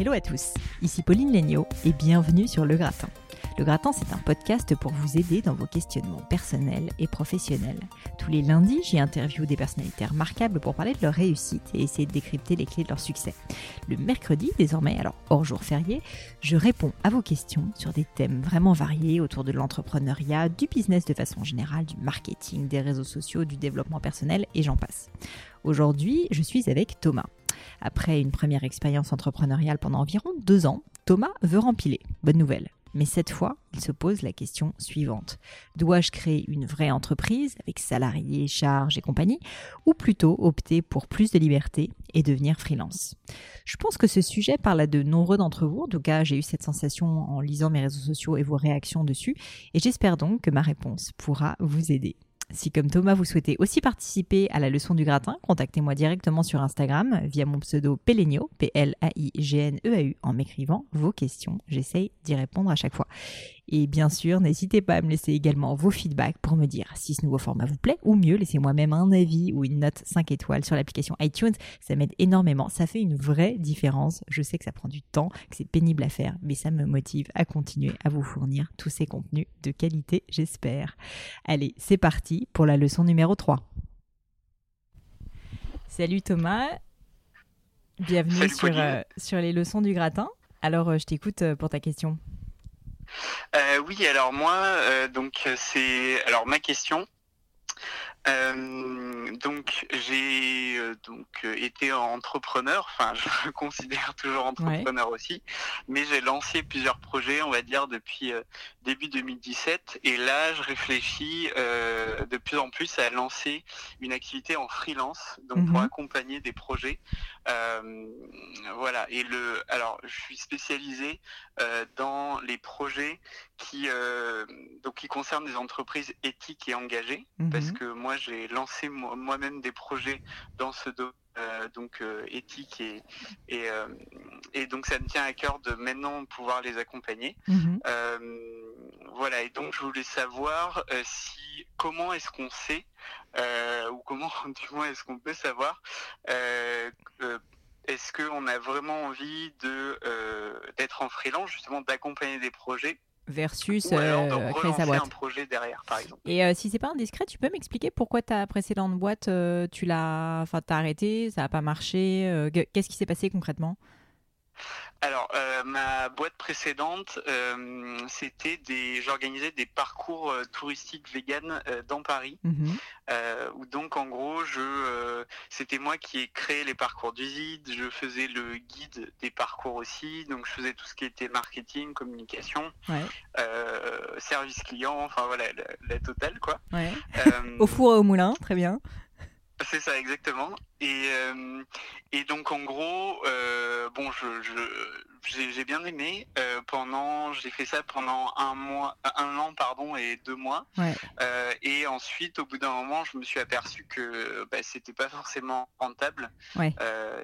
Hello à tous, ici Pauline Legnaud et bienvenue sur Le Gratin. Le Gratin, c'est un podcast pour vous aider dans vos questionnements personnels et professionnels. Tous les lundis, j'y interview des personnalités remarquables pour parler de leur réussite et essayer de décrypter les clés de leur succès. Le mercredi, désormais, alors hors jour férié, je réponds à vos questions sur des thèmes vraiment variés autour de l'entrepreneuriat, du business de façon générale, du marketing, des réseaux sociaux, du développement personnel et j'en passe. Aujourd'hui, je suis avec Thomas. Après une première expérience entrepreneuriale pendant environ deux ans, Thomas veut rempiler. Bonne nouvelle. Mais cette fois, il se pose la question suivante. Dois-je créer une vraie entreprise avec salariés, charges et compagnie ou plutôt opter pour plus de liberté et devenir freelance? Je pense que ce sujet parle à de nombreux d'entre vous. En tout cas, j'ai eu cette sensation en lisant mes réseaux sociaux et vos réactions dessus et j'espère donc que ma réponse pourra vous aider. Si comme Thomas, vous souhaitez aussi participer à la leçon du gratin, contactez-moi directement sur Instagram via mon pseudo Pelenio, P-L-A-I-G-N-E-A-U, en m'écrivant vos questions. J'essaye d'y répondre à chaque fois. Et bien sûr, n'hésitez pas à me laisser également vos feedbacks pour me dire si ce nouveau format vous plaît, ou mieux, laissez-moi même un avis ou une note 5 étoiles sur l'application iTunes. Ça m'aide énormément, ça fait une vraie différence. Je sais que ça prend du temps, que c'est pénible à faire, mais ça me motive à continuer à vous fournir tous ces contenus de qualité, j'espère. Allez, c'est parti pour la leçon numéro 3. Salut Thomas, bienvenue sur, euh, sur les leçons du gratin. Alors, euh, je t'écoute euh, pour ta question. Euh, oui, alors moi, euh, donc c'est alors ma question. Euh, donc j'ai euh, donc euh, été entrepreneur, enfin je me considère toujours entrepreneur aussi, mais j'ai lancé plusieurs projets, on va dire depuis euh, début 2017, et là je réfléchis de plus en plus à lancer une activité en freelance, donc pour Mhm. accompagner des projets. Voilà, et le alors je suis spécialisé dans les projets qui donc qui concernent des entreprises éthiques et engagées parce Mhm. que moi j'ai lancé moi- moi-même des projets dans ce domaine euh, donc euh, éthique et et, euh, et donc ça me tient à cœur de maintenant pouvoir les accompagner. Mhm. Voilà et donc je voulais savoir si comment est-ce qu'on sait ou comment du moins est-ce qu'on peut savoir est-ce qu'on a vraiment envie de d'être en freelance justement d'accompagner des projets Versus euh, créer sa boîte. un projet derrière par exemple. Et euh, si c'est pas indiscret, tu peux m'expliquer pourquoi ta précédente boîte, euh, tu l'as, enfin, t'as arrêté, ça n'a pas marché. que- Qu'est-ce qui s'est passé concrètement? Alors, euh, ma boîte précédente, euh, c'était des, j'organisais des parcours euh, touristiques véganes euh, dans Paris, Mhm. où donc en gros, je, c'était moi qui ai créé les parcours de visite, je faisais le guide des parcours aussi, donc je faisais tout ce qui était marketing, communication, Ouais. service client, enfin voilà, la, la totale quoi. Ouais. Au four et au moulin, très bien. c'est ça, exactement. Et, euh, et donc en gros, euh, bon, je, je- j'ai bien aimé. euh, pendant, j'ai fait ça pendant un mois, un an pardon et deux mois. Ouais. Et ensuite, au bout d'un moment, je me suis aperçu que bah, c'était pas forcément rentable. Ouais.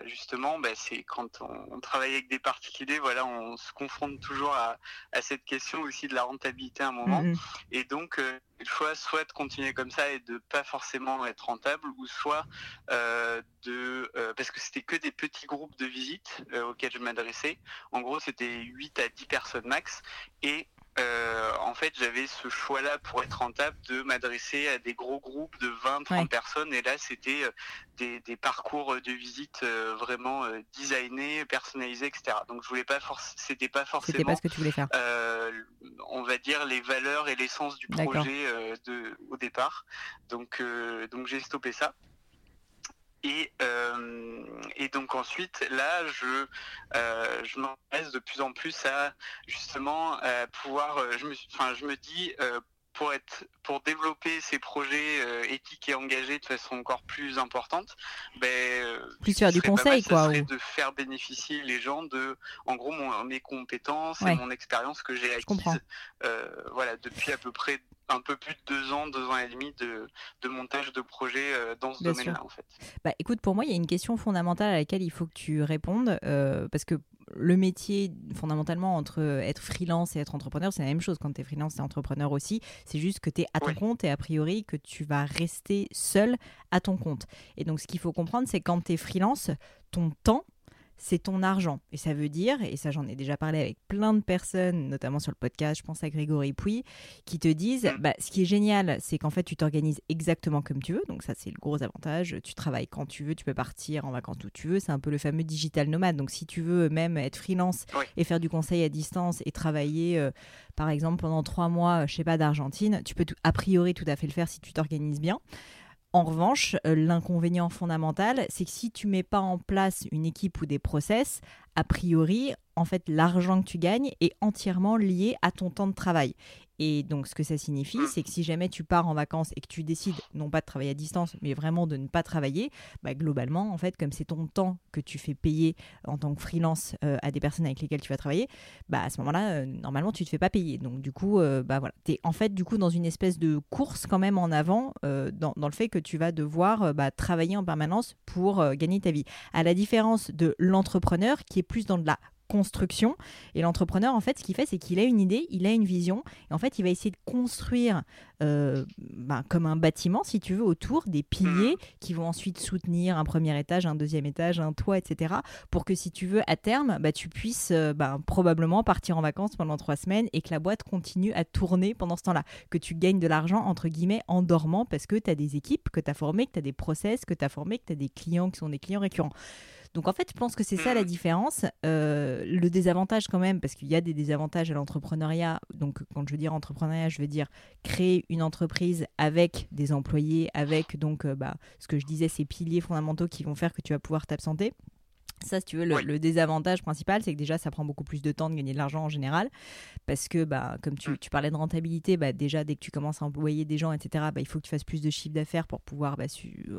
Justement, bah, c'est quand on, on travaille avec des particuliers, voilà, on se confronte toujours à, à cette question aussi de la rentabilité à un moment. Mhm. Et donc, il faut soit de continuer comme ça et de pas forcément être rentable, ou soit euh, de euh, parce que c'était que des petits groupes de visite euh, auxquels je m'adressais. En gros, c'était 8 à 10 personnes max. Et euh, en fait, j'avais ce choix-là pour être rentable de m'adresser à des gros groupes de 20, 30 personnes. Et là, c'était des, des, parcours de visite vraiment designés, personnalisés, etc. Donc, je voulais pas forcément, c'était pas forcément. Pas ce que tu voulais faire. on va dire les valeurs et l'essence du projet de, au départ. Donc, donc j'ai stoppé ça. Et, euh, et, donc ensuite, là, je, euh, je m'intéresse de plus en plus à justement pouvoir. Euh, je me, enfin, je me dis euh, pour être, pour développer ces projets euh, éthiques et engagés de façon encore plus importante, ben, plus faire du conseil, quoi. Serait de faire bénéficier les gens de, en gros, mon, mes compétences et mon expérience que j'ai acquise, voilà, depuis à peu près un peu plus de deux ans, deux ans et demi de, de montage de projet euh, dans ce domaine-là, en fait. Bah, écoute, pour moi, il y a une question fondamentale à laquelle il faut que tu répondes, euh, parce que le métier, fondamentalement, entre être freelance et être entrepreneur, c'est la même chose. Quand tu es freelance et entrepreneur aussi, c'est juste que tu es à ton compte et a priori que tu vas rester seul à ton compte. Et donc, ce qu'il faut comprendre, c'est quand tu es freelance, ton temps, c'est ton argent. Et ça veut dire, et ça j'en ai déjà parlé avec plein de personnes, notamment sur le podcast, je pense à Grégory Pouy, qui te disent, mm. bah, ce qui est génial, c'est qu'en fait tu t'organises exactement comme tu veux, donc ça c'est le gros avantage, tu travailles quand tu veux, tu peux partir en vacances où tu veux, c'est un peu le fameux digital nomade, donc si tu veux même être freelance et faire du conseil à distance et travailler euh, par exemple pendant trois mois, je sais pas, d'Argentine, tu peux a priori tout à fait le faire si tu t'organises bien. En revanche, euh, l'inconvénient fondamental, c'est que si tu mets pas en place une équipe ou des process, a priori, en fait, l'argent que tu gagnes est entièrement lié à ton temps de travail. Et donc, ce que ça signifie, mm. c'est que si jamais tu pars en vacances et que tu décides non pas de travailler à distance, mais vraiment de ne pas travailler, bah, globalement, en fait, comme c'est ton temps que tu fais payer en tant que freelance euh, à des personnes avec lesquelles tu vas travailler, bah, à ce moment-là, euh, normalement, tu ne te fais pas payer. Donc, du coup, euh, bah, voilà. tu es en fait, du coup, dans une espèce de course quand même en avant dans, dans, le fait que tu vas devoir bah, travailler en permanence pour gagner ta vie. À la différence de l'entrepreneur qui est plus dans de la construction. Et l'entrepreneur, en fait, ce qu'il fait, c'est qu'il a une idée, il a une vision, et en fait, il va essayer de construire euh, ben, comme un bâtiment, si tu veux, autour des piliers mmh. qui vont ensuite soutenir un premier étage, un deuxième étage, un toit, etc. Pour que, si tu veux, à terme, bah, tu puisses euh, ben, probablement partir en vacances pendant trois semaines et que la boîte continue à tourner pendant ce temps-là. Que tu gagnes de l'argent, entre guillemets, en dormant parce que tu as des équipes que tu as formées, que tu as des process, que tu as formés, que tu as des clients qui sont des clients récurrents. Donc en fait, je pense que c'est ça la différence. Euh, le désavantage quand même, parce qu'il y a des désavantages à l'entrepreneuriat. Donc quand je veux dire entrepreneuriat, je veux dire créer une entreprise avec des employés, avec donc euh, bah, ce que je disais, ces piliers fondamentaux qui vont faire que tu vas pouvoir t'absenter. Ça, si tu veux, le, désavantage principal, c'est que déjà, ça prend beaucoup plus de temps de gagner de l'argent en général. Parce que, bah, comme tu, mm. tu parlais de rentabilité, bah, déjà, dès que tu commences à employer des gens, etc., bah, il faut que tu fasses plus de chiffre d'affaires pour pouvoir, bah,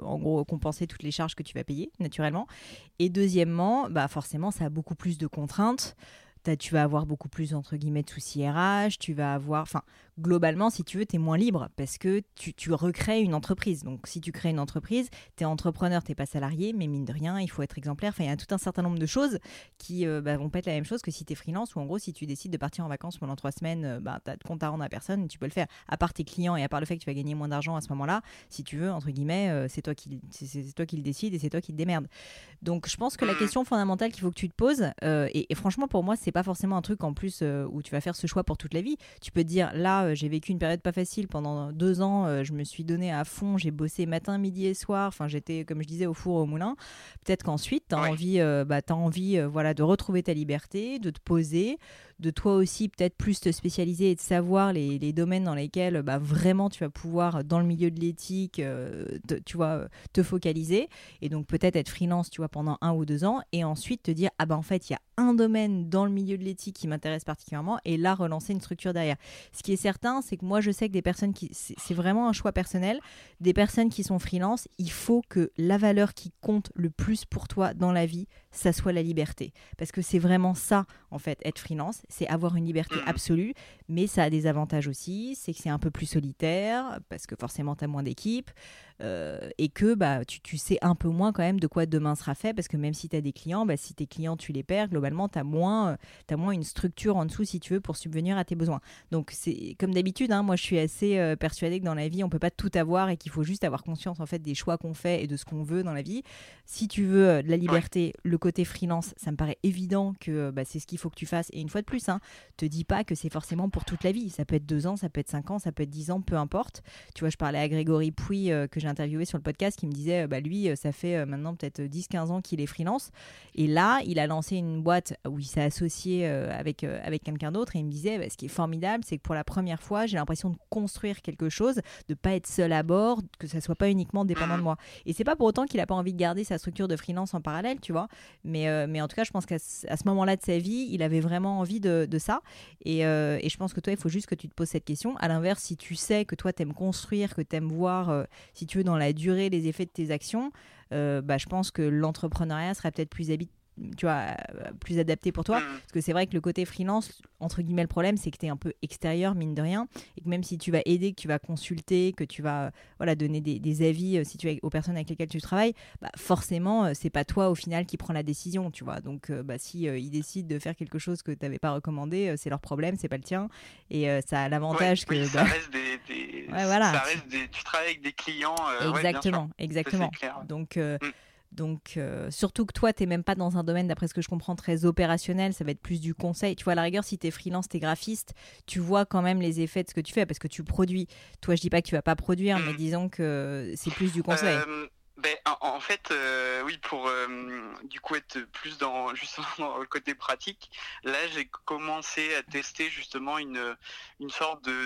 en gros, compenser toutes les charges que tu vas payer, naturellement. Et deuxièmement, bah, forcément, ça a beaucoup plus de contraintes tu vas avoir beaucoup plus entre guillemets de soucis RH, tu vas avoir, enfin globalement, si tu veux, tu es moins libre parce que tu, tu, recrées une entreprise. Donc, si tu crées une entreprise, tu es entrepreneur, tu pas salarié, mais mine de rien, il faut être exemplaire. Enfin, il y a tout un certain nombre de choses qui euh, bah, vont pas être la même chose que si tu es freelance ou en gros, si tu décides de partir en vacances pendant trois semaines, euh, bah, tu as de compte à rendre à personne, tu peux le faire. À part tes clients et à part le fait que tu vas gagner moins d'argent à ce moment-là, si tu veux, entre guillemets, euh, c'est toi, qui, c'est, toi qui le décide et c'est toi qui te démerdes. Donc, je pense que la mmh. question fondamentale qu'il faut que tu te poses, et, et, franchement, pour moi, c'est pas forcément un truc en plus où tu vas faire ce choix pour toute la vie. Tu peux te dire, là, j'ai vécu une période pas facile pendant deux ans. Euh, je me suis donné à fond. J'ai bossé matin, midi et soir. Enfin, j'étais, comme je disais, au four, au moulin. Peut-être qu'ensuite, tu as envie, euh, bah, as envie euh, voilà, de retrouver ta liberté, de te poser, de toi aussi peut-être plus te spécialiser et de savoir les, les domaines dans lesquels bah, vraiment tu vas pouvoir, dans le milieu de l'éthique, tu vois, te focaliser. Et donc peut-être être freelance, tu vois, pendant un ou deux ans. Et ensuite te dire, ah ben en fait, il y a un domaine dans le milieu de l'éthique qui m'intéresse particulièrement. Et là, relancer une structure derrière. Ce qui est certain, c'est que moi, je sais que des personnes qui. C'est vraiment un choix personnel. Des personnes qui sont freelance, il faut que la valeur qui compte le plus pour toi dans la vie, ça soit la liberté. Parce que c'est vraiment ça, en fait, être freelance. C'est avoir une liberté mmh. absolue. Mais ça a des avantages aussi. C'est que c'est un peu plus solitaire, parce que forcément, tu as moins d'équipe. Euh, et que bah, tu, tu, sais un peu moins quand même de quoi demain sera fait, parce que même si tu as des clients, bah, si tes clients, tu les perds, globalement, tu as, moins, as moins une structure en dessous, si tu veux, pour subvenir à tes besoins. Donc, c'est comme d'habitude, hein, moi, je suis assez euh, persuadée que dans la vie, on peut pas tout avoir et qu'il faut juste avoir conscience, en fait, des choix qu'on fait et de ce qu'on veut dans la vie. Si tu veux euh, de la liberté, le côté freelance, ça me paraît évident que bah, c'est ce qu'il faut que tu fasses. Et une fois de plus, hein, te dis pas que c'est forcément pour toute la vie. Ça peut être deux ans, ça peut être cinq ans, ça peut être dix ans, peu importe. Tu vois, je parlais à Grégory Pouy euh, que j'ai interviewé sur le podcast qui me disait, bah lui, ça fait maintenant peut-être 10-15 ans qu'il est freelance. Et là, il a lancé une boîte où il s'est associé avec, avec quelqu'un d'autre et il me disait, bah, ce qui est formidable, c'est que pour la première fois, j'ai l'impression de construire quelque chose, de pas être seul à bord, que ça soit pas uniquement dépendant de moi. Et c'est pas pour autant qu'il a pas envie de garder sa structure de freelance en parallèle, tu vois. Mais, euh, mais en tout cas, je pense qu'à ce moment-là de sa vie, il avait vraiment envie de, ça. Et, euh, et, je pense que toi, il faut juste que tu te poses cette question. À l'inverse, si tu sais que toi, tu aimes construire, que tu aimes voir, euh, si tu veux, dans la durée, les effets de tes actions, bah, je pense que l'entrepreneuriat serait peut-être plus habituel tu vois, euh, plus adapté pour toi. Mm. Parce que c'est vrai que le côté freelance, entre guillemets, le problème, c'est que tu es un peu extérieur, mine de rien. Et que même si tu vas aider, que tu vas consulter, que tu vas voilà, donner des, avis euh, si tu es aux personnes avec lesquelles tu travailles, bah, forcément, euh, c'est pas toi au final qui prends la décision, tu vois. Donc, bah, si ils décident de faire quelque chose que tu n'avais pas recommandé, c'est leur problème, c'est pas le tien. Et ça a l'avantage que. bah reste des. voilà. ça reste des... Tu travailles avec des clients. exactement, exactement. Donc. Mm. Donc, euh, surtout que toi, tu n'es même pas dans un domaine, d'après ce que je comprends, très opérationnel. Ça va être plus du conseil. Tu vois, à la rigueur, si tu es freelance, tu es graphiste, tu vois quand même les effets de ce que tu fais parce que tu produis. Toi, je dis pas que tu vas pas produire, mais mm. disons que c'est plus du conseil. Euh, ben, en, fait, euh, oui, pour du coup être plus dans justement dans le côté pratique, là j'ai commencé à tester justement une, une sorte de,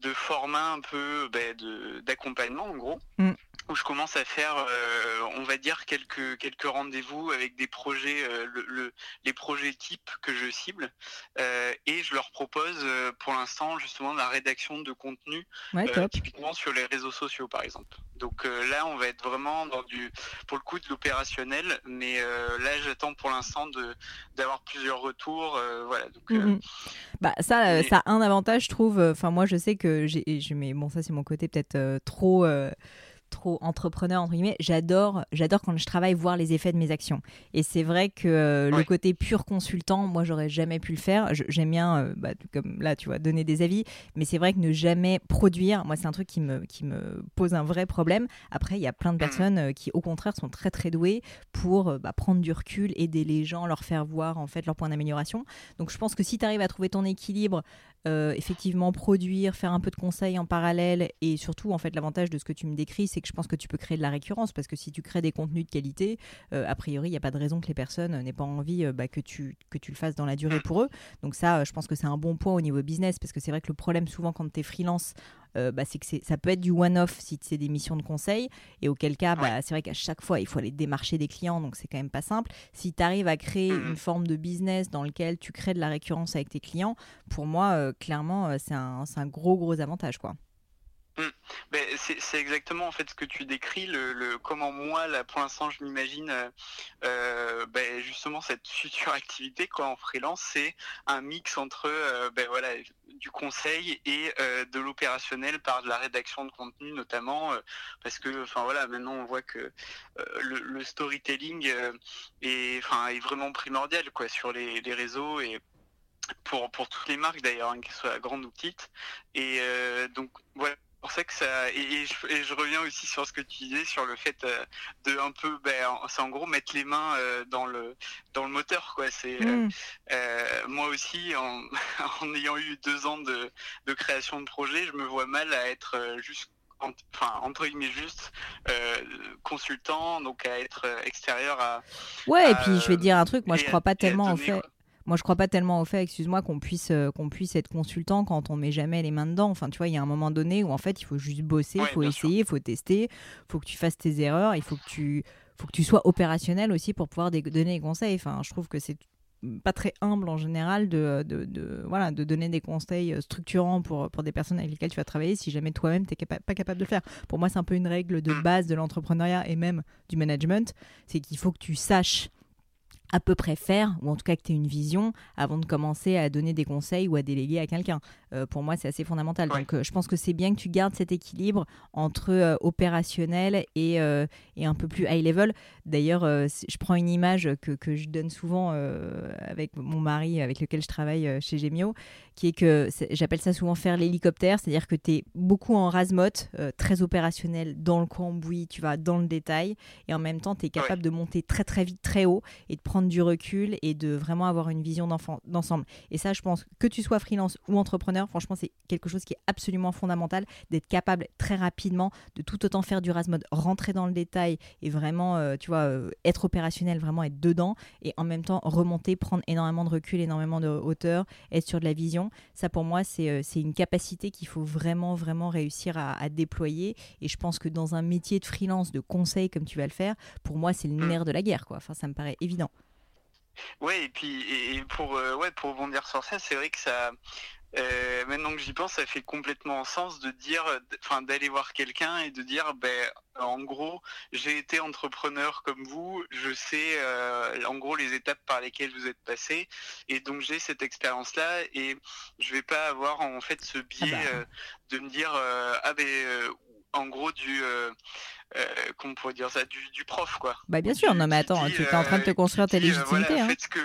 de, format un peu ben, d'accompagnement en gros. Mm où je commence à faire, euh, on va dire quelques quelques rendez-vous avec des projets, euh, le, les projets types que je cible, euh, et je leur propose pour l'instant justement la rédaction de contenu, typiquement sur les réseaux sociaux par exemple. Donc là, on va être vraiment dans du, pour le coup, de l'opérationnel, mais là, j'attends pour l'instant d'avoir plusieurs retours, voilà. Donc, mmh bah ça, ça a un avantage, je trouve. Enfin, moi, je sais que j'ai, mais bon, ça c'est mon côté peut-être trop trop entrepreneur entre guillemets, j'adore j'adore quand je travaille voir les effets de mes actions. Et c'est vrai que euh, le côté pur consultant, moi j'aurais jamais pu le faire. J'aime bien euh, bah, comme là tu vois donner des avis, mais c'est vrai que ne jamais produire, moi c'est un truc qui me qui me pose un vrai problème. Après il y a plein de mmh. personnes euh, qui au contraire sont très très douées pour bah, prendre du recul, aider les gens, leur faire voir en fait leur point d'amélioration. Donc je pense que si tu arrives à trouver ton équilibre effectivement produire, faire un peu de conseils en parallèle. Et surtout en fait l'avantage de ce que tu me décris c'est que je pense que tu peux créer de la récurrence. Parce que si tu crées des contenus de qualité, euh, a priori, il n'y a pas de raison que les personnes n'aient pas envie euh, bah, que, tu, que tu le fasses dans la durée pour eux. Donc ça, euh, je pense que c'est un bon point au niveau business. Parce que c'est vrai que le problème souvent quand tu es freelance, bah, c'est que ça peut être du one-off si c'est des missions de conseil. Et auquel cas, bah, c'est vrai qu'à chaque fois, il faut aller démarcher des clients, donc c'est quand même pas simple. Si tu arrives à créer mmh une forme de business dans lequel tu crées de la récurrence avec tes clients, pour moi, clairement, c'est un, un, gros, gros avantage. quoi. Mm. Ben, c'est exactement en fait ce que tu décris, le, comment moi là pour l'instant je m'imagine euh, euh, ben, justement cette future activité quoi en freelance, c'est un mix entre euh, ben, voilà du conseil et de l'opérationnel par de la rédaction de contenu notamment parce que enfin voilà maintenant on voit que le, storytelling est enfin est vraiment primordial quoi sur les, les réseaux et pour, pour toutes les marques d'ailleurs, hein, qu'elles soient grandes ou petites. Et donc voilà, pour ça que ça et, je, reviens aussi sur ce que tu disais sur le fait euh, de un peu ben, c'est en gros mettre les mains euh, dans le dans le moteur quoi c'est euh, mm. moi aussi en, en, ayant eu deux ans de, de création de projet je me vois mal à être juste enfin entre guillemets juste consultant donc à être extérieur à ouais et puis je vais dire un truc moi je crois pas tellement en fait moi, je crois pas tellement au fait, excuse-moi, qu'on puisse, euh, qu'on puisse être consultant quand on met jamais les mains dedans. Enfin, tu vois, il y a un moment donné où en fait, il faut juste bosser, il faut essayer, il faut tester, il faut que tu fasses tes erreurs, il faut que tu, faut que tu sois opérationnel aussi pour pouvoir donner des conseils. Enfin, je trouve que c'est pas très humble en général de, de, de, voilà, de donner des conseils euh, structurants pour, pour des personnes avec lesquelles tu vas travailler si jamais toi-même tu n'es pas capable de le faire. Pour moi, c'est un peu une règle de base de l'entrepreneuriat et même du management, c'est qu'il faut que tu saches à peu près faire, ou en tout cas que tu aies une vision, avant de commencer à donner des conseils ou à déléguer à quelqu'un. pour moi, c'est assez fondamental. Donc, je pense que c'est bien que tu gardes cet équilibre entre opérationnel et, et, un peu plus high level. D'ailleurs, je prends une image que, que je donne souvent avec mon mari, avec lequel je travaille chez Gemio, qui est que j'appelle ça souvent faire l'hélicoptère, c'est-à-dire que tu es beaucoup en rasmote, très opérationnel, dans le cambouis, tu vas dans le détail, et en même temps, tu es capable de monter très très vite, très haut, et de prendre du recul et de vraiment avoir une vision d'ensemble. Et ça, je pense que tu sois freelance ou entrepreneur, franchement, c'est quelque chose qui est absolument fondamental, d'être capable très rapidement de tout autant faire du rasmode, rentrer dans le détail et vraiment, euh, tu vois, euh, être opérationnel, vraiment être dedans, et en même temps remonter, prendre énormément de recul, énormément de hauteur, être sur de la vision. Ça, pour moi, c'est euh, une capacité qu'il faut vraiment, vraiment réussir à, à déployer. Et je pense que dans un métier de freelance, de conseil comme tu vas le faire, pour moi, c'est le nerf de la guerre, quoi. Enfin, ça me paraît évident. Ouais, et puis et pour euh, ouais pour rebondir sur ça, c'est vrai que ça euh, maintenant que j'y pense, ça fait complètement sens de dire, enfin d'aller voir quelqu'un et de dire, ben en gros, j'ai été entrepreneur comme vous, je sais euh, en gros les étapes par lesquelles vous êtes passé, et donc j'ai cette expérience-là et je vais pas avoir en fait ce biais ah bah. de me dire ah ben en gros du euh, comment pourrait dire ça, du, prof, quoi. Bah bien sûr, non mais attends, tu es en train de te euh, construire ta légitimité. Hein. faites, ce que,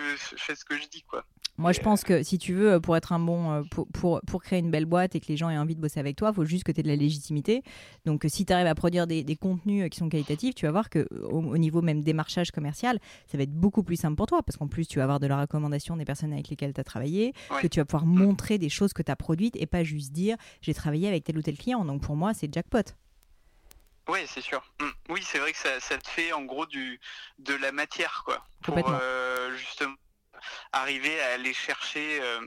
ce que je dis, quoi. Moi, je pense que si tu veux, pour être un bon, euh, pour, pour, pour, créer une belle boîte et que les gens aient envie de bosser avec toi, il faut juste que tu aies de la légitimité. Donc, si tu arrives à produire des, des, contenus qui sont qualitatifs, tu vas voir que au, niveau même démarchage commercial, ça va être beaucoup plus simple pour toi parce qu'en plus, tu vas avoir de la recommandation des personnes avec lesquelles tu as travaillé, que tu vas pouvoir mm. montrer des choses que tu as produites et pas juste dire j'ai travaillé avec tel ou tel client. Donc, pour moi, c'est jackpot. Oui, c'est sûr. Mm. Oui, c'est vrai que ça, ça, te fait en gros du de la matière, quoi. Pour euh, justement arriver à aller chercher euh,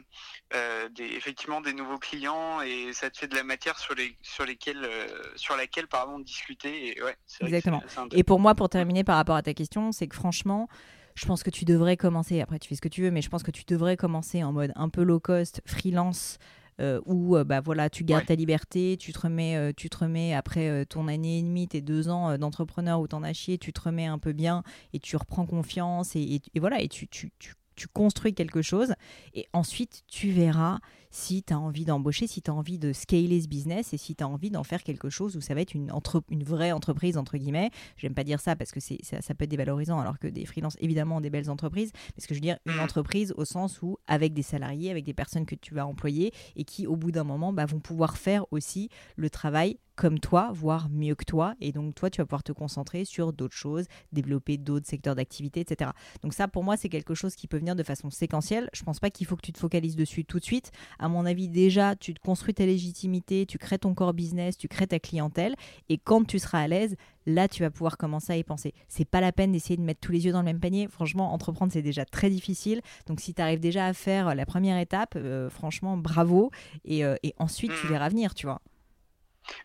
euh, des, effectivement des nouveaux clients et ça te fait de la matière sur les sur lesquels sur laquelle pardon discuter et ouais, exactement et pour moi pour terminer par rapport à ta question c'est que franchement je pense que tu devrais commencer après tu fais ce que tu veux mais je pense que tu devrais commencer en mode un peu low cost freelance euh, où euh, bah, voilà, tu gardes ta liberté, tu te remets, euh, tu te remets après ton année et demie, tes deux ans d'entrepreneur où t'en as chié, tu te remets un peu bien et tu reprends confiance et, voilà, et tu, tu, tu, tu construis quelque chose. Et ensuite tu verras si tu as envie d'embaucher, si tu as envie de scaler ce business et si tu as envie d'en faire quelque chose où ça va être une, entre, une vraie entreprise, entre guillemets. J'aime pas dire ça parce que c'est, ça, ça, peut être dévalorisant alors que des freelances, évidemment, ont des belles entreprises. Mais ce que je veux dire, une entreprise au sens où, avec des salariés, avec des personnes que tu vas employer et qui, au bout d'un moment, bah, vont pouvoir faire aussi le travail comme toi, voire mieux que toi. Et donc, toi, tu vas pouvoir te concentrer sur d'autres choses, développer d'autres secteurs d'activité, etc. Donc, ça, pour moi, c'est quelque chose qui peut venir de façon séquentielle. Je pense pas qu'il faut que tu te focalises dessus tout de suite. À mon avis, déjà, tu te construis ta légitimité, tu crées ton core business, tu crées ta clientèle. Et quand tu seras à l'aise, là, tu vas pouvoir commencer à y penser. C'est pas la peine d'essayer de mettre tous les yeux dans le même panier. Franchement, entreprendre, c'est déjà très difficile. Donc, si tu arrives déjà à faire la première étape, euh, franchement, bravo. Et, euh, et ensuite, tu mmh. verras venir, tu vois.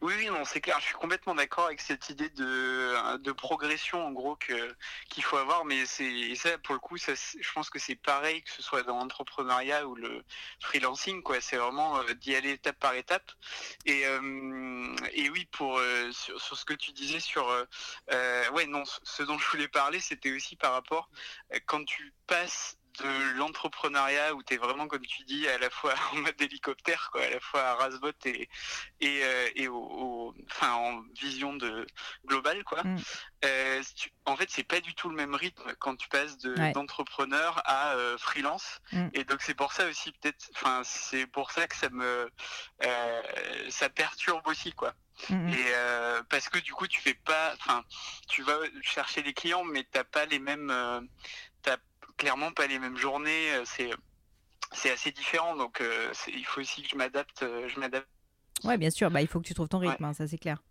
Oui, oui, non, c'est clair. Je suis complètement d'accord avec cette idée de, de progression, en gros, qu'il faut avoir. Mais c'est ça, pour le coup, je pense que c'est pareil que ce soit dans l'entrepreneuriat ou le freelancing. C'est vraiment euh, d'y aller étape par étape. Et, euh, oui, pour euh, sur, ce que tu disais sur, ouais, non, ce dont je voulais parler, c'était aussi par rapport quand tu passes de l'entrepreneuriat où tu es vraiment, comme tu dis, à la fois en mode hélicoptère, quoi, à la fois à rasbot et, et, euh, et au, enfin, en vision de globale. Quoi. Mm. Euh, en fait, c'est pas du tout le même rythme quand tu passes d'entrepreneur à euh, freelance. Mm. Et donc, c'est pour ça aussi, peut-être, enfin, c'est pour ça que ça me, ça perturbe aussi, quoi. Mm, et parce que du coup tu fais pas enfin tu vas chercher des clients mais t'as pas les mêmes clairement pas les mêmes journées. Euh, c'est c'est assez différent, donc euh, il faut aussi que je m'adapte. Euh, je m'adapte. Ouais, bien sûr. Bah, il faut que tu trouves ton rythme, hein, ça c'est clair.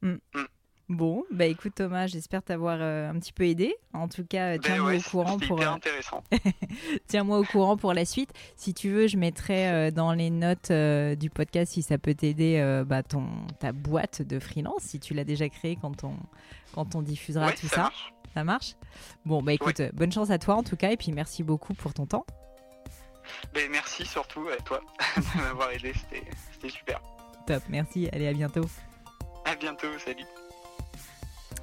Mm. Mm. Bon, bah écoute Thomas, j'espère t'avoir un petit peu aidé. En tout cas, ben tiens-moi au courant pour. intéressant. tiens-moi au courant pour la suite. Si tu veux, je mettrai dans les notes du podcast si ça peut t'aider bah, ton ta boîte de freelance si tu l'as déjà créée quand on quand on diffusera tout ça. Ça marche Bon, bah écoute, bonne chance à toi en tout cas, et puis merci beaucoup pour ton temps. Ben, merci surtout à toi de m'avoir aidé, c'était super. Top, merci, allez à bientôt. À bientôt, salut.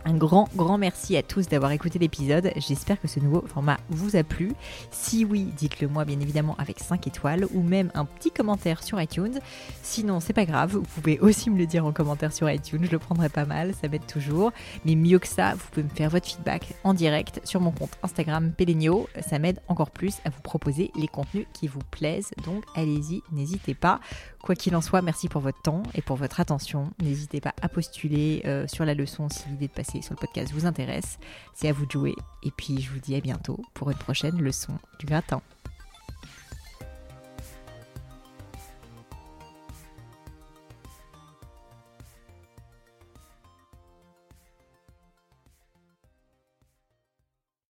Un grand, grand merci à tous d'avoir écouté l'épisode. J'espère que ce nouveau format vous a plu. Si oui, dites-le moi bien évidemment avec 5 étoiles ou même un petit commentaire sur iTunes. Sinon, c'est pas grave, vous pouvez aussi me le dire en commentaire sur iTunes, je le prendrai pas mal, ça m'aide toujours. Mais mieux que ça, vous pouvez me faire votre feedback en direct sur mon compte Instagram Pelenio. Ça m'aide encore plus à vous proposer les contenus qui vous plaisent. Donc allez-y, n'hésitez pas. Quoi qu'il en soit, merci pour votre temps et pour votre attention. N'hésitez pas à postuler euh, sur la leçon si l'idée de passer sur le podcast vous intéresse. C'est à vous de jouer. Et puis je vous dis à bientôt pour une prochaine leçon du gratin.